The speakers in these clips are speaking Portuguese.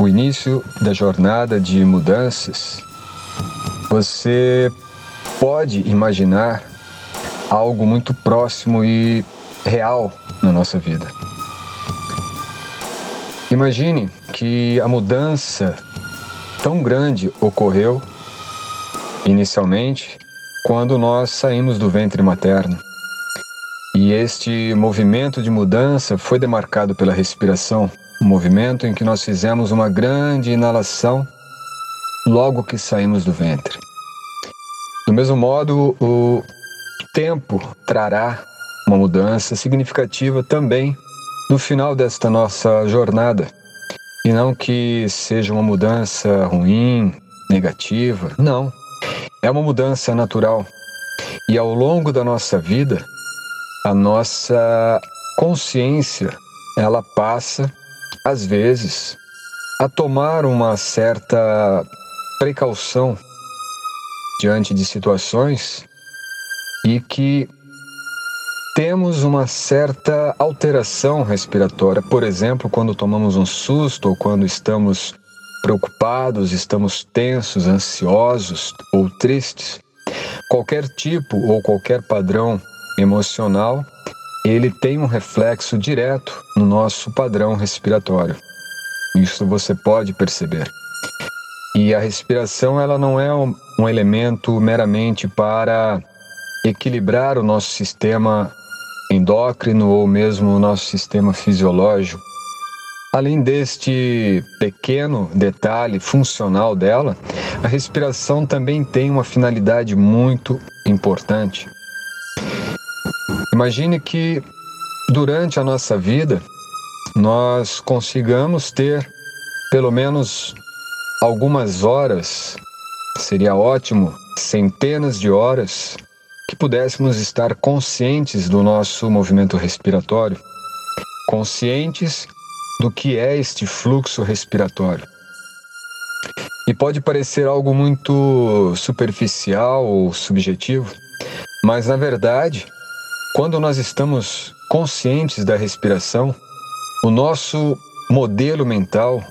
o início da jornada de mudanças, você pode imaginar algo muito próximo e real na nossa vida. Imagine que a mudança tão grande ocorreu inicialmente quando nós saímos do ventre materno. E este movimento de mudança foi demarcado pela respiração, um movimento em que nós fizemos uma grande inalação logo que saímos do ventre. Do mesmo modo, o tempo trará uma mudança significativa também no final desta nossa jornada. E não que seja uma mudança ruim, negativa, não. É uma mudança natural. E ao longo da nossa vida, a nossa consciência, ela passa às vezes a tomar uma certa precaução diante de situações e que temos uma certa alteração respiratória, por exemplo, quando tomamos um susto ou quando estamos preocupados, estamos tensos, ansiosos ou tristes. Qualquer tipo ou qualquer padrão emocional, ele tem um reflexo direto no nosso padrão respiratório. Isso você pode perceber. E a respiração ela não é um, um elemento meramente para equilibrar o nosso sistema endócrino ou mesmo o nosso sistema fisiológico. Além deste pequeno detalhe funcional dela, a respiração também tem uma finalidade muito importante. Imagine que durante a nossa vida nós consigamos ter pelo menos algumas horas, seria ótimo, centenas de horas, que pudéssemos estar conscientes do nosso movimento respiratório, conscientes do que é este fluxo respiratório. E pode parecer algo muito superficial ou subjetivo, mas na verdade quando nós estamos conscientes da respiração, o nosso modelo mental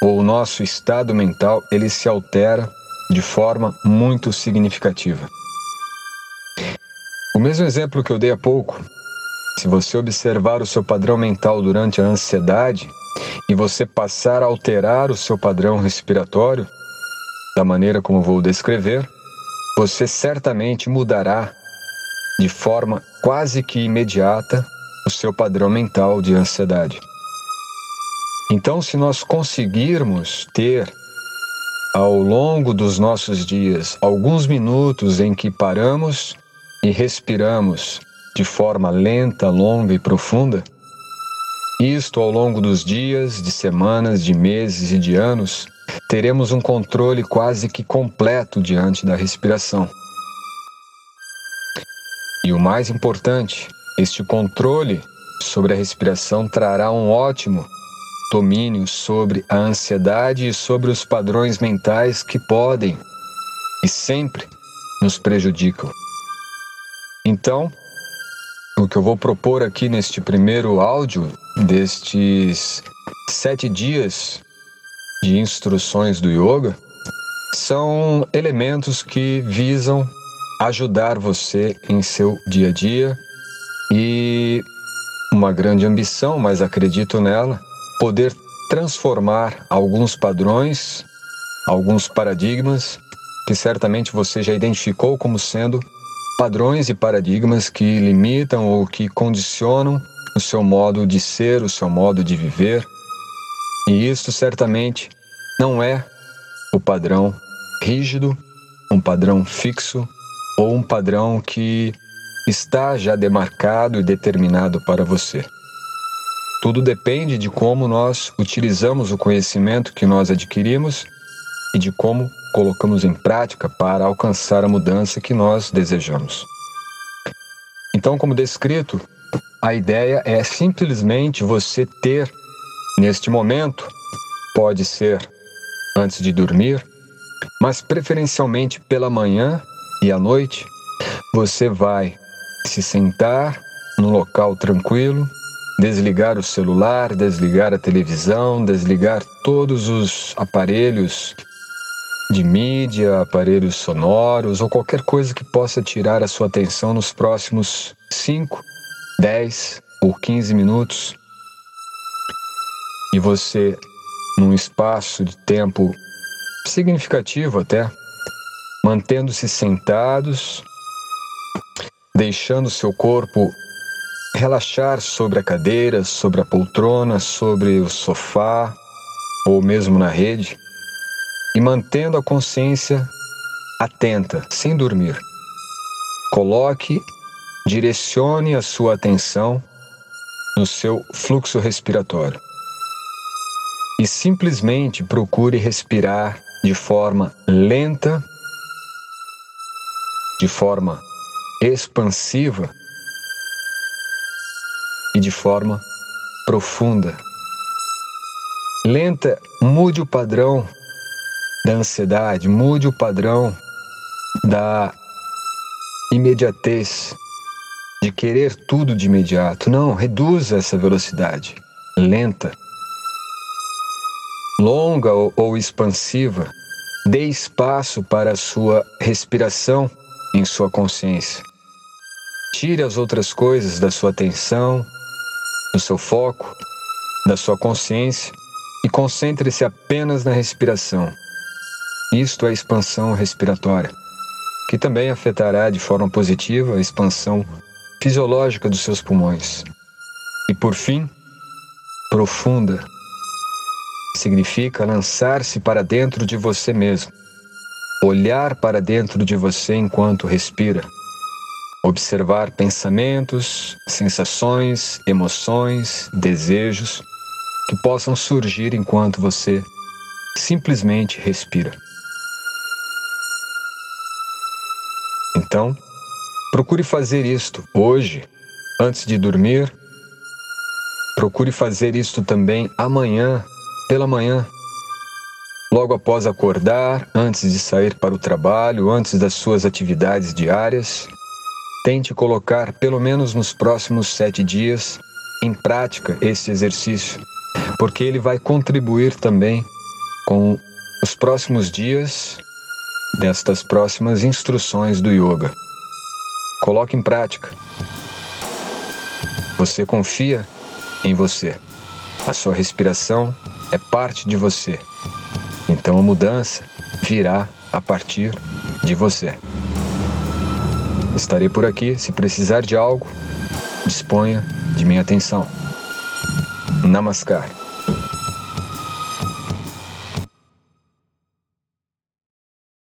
ou o nosso estado mental, ele se altera de forma muito significativa. O mesmo exemplo que eu dei há pouco, se você observar o seu padrão mental durante a ansiedade e você passar a alterar o seu padrão respiratório, da maneira como vou descrever, você certamente mudará de forma quase que imediata o seu padrão mental de ansiedade. Então, se nós conseguirmos ter ao longo dos nossos dias alguns minutos em que paramos e respiramos de forma lenta, longa e profunda, isto ao longo dos dias, de semanas, de meses e de anos, teremos um controle quase que completo diante da respiração. E o mais importante, este controle sobre a respiração trará um ótimo domínio sobre a ansiedade e sobre os padrões mentais que podem e sempre nos prejudicam. Então, o que eu vou propor aqui neste primeiro áudio, destes sete dias de instruções do yoga, são elementos que visam ajudar você em seu dia a dia e uma grande ambição, mas acredito nela, poder transformar alguns padrões, alguns paradigmas que certamente você já identificou como sendo padrões e paradigmas que limitam ou que condicionam o seu modo de ser, o seu modo de viver. E isso certamente não é o padrão rígido, um padrão fixo, ou um padrão que está já demarcado e determinado para você. Tudo depende de como nós utilizamos o conhecimento que nós adquirimos e de como colocamos em prática para alcançar a mudança que nós desejamos. Então, como descrito, a ideia é simplesmente você ter, neste momento, pode ser antes de dormir, mas preferencialmente pela manhã e à noite, você vai se sentar num local tranquilo, desligar o celular, desligar a televisão, desligar todos os aparelhos de mídia, aparelhos sonoros ou qualquer coisa que possa tirar a sua atenção nos próximos 5, 10 ou 15 minutos. E você, num espaço de tempo significativo até, mantendo-se sentados, deixando seu corpo relaxar sobre a cadeira, sobre a poltrona, sobre o sofá ou mesmo na rede e mantendo a consciência atenta, sem dormir. Coloque, direcione a sua atenção no seu fluxo respiratório e simplesmente procure respirar de forma lenta, de forma expansiva e de forma profunda. Lenta, mude o padrão da ansiedade, mude o padrão da imediatez, de querer tudo de imediato. Não, reduza essa velocidade. Lenta, longa ou, expansiva. Dê espaço para a sua respiração em sua consciência. Tire as outras coisas da sua atenção, do seu foco, da sua consciência e concentre-se apenas na respiração. Isto é expansão respiratória, que também afetará de forma positiva a expansão fisiológica dos seus pulmões. E por fim, profunda significa lançar-se para dentro de você mesmo, olhar para dentro de você enquanto respira observar pensamentos, sensações, emoções, desejos que possam surgir enquanto você simplesmente respira. Então, procure fazer isto hoje, antes de dormir. Procure fazer isto também amanhã, pela manhã, logo após acordar, antes de sair para o trabalho, antes das suas atividades diárias. Tente colocar, pelo menos nos próximos sete dias, em prática esse exercício, porque ele vai contribuir também com os próximos dias destas próximas instruções do yoga. Coloque em prática. Você confia em você. A sua respiração é parte de você. Então a mudança virá a partir de você. Estarei por aqui se precisar de algo. Disponha de minha atenção. Namaskar.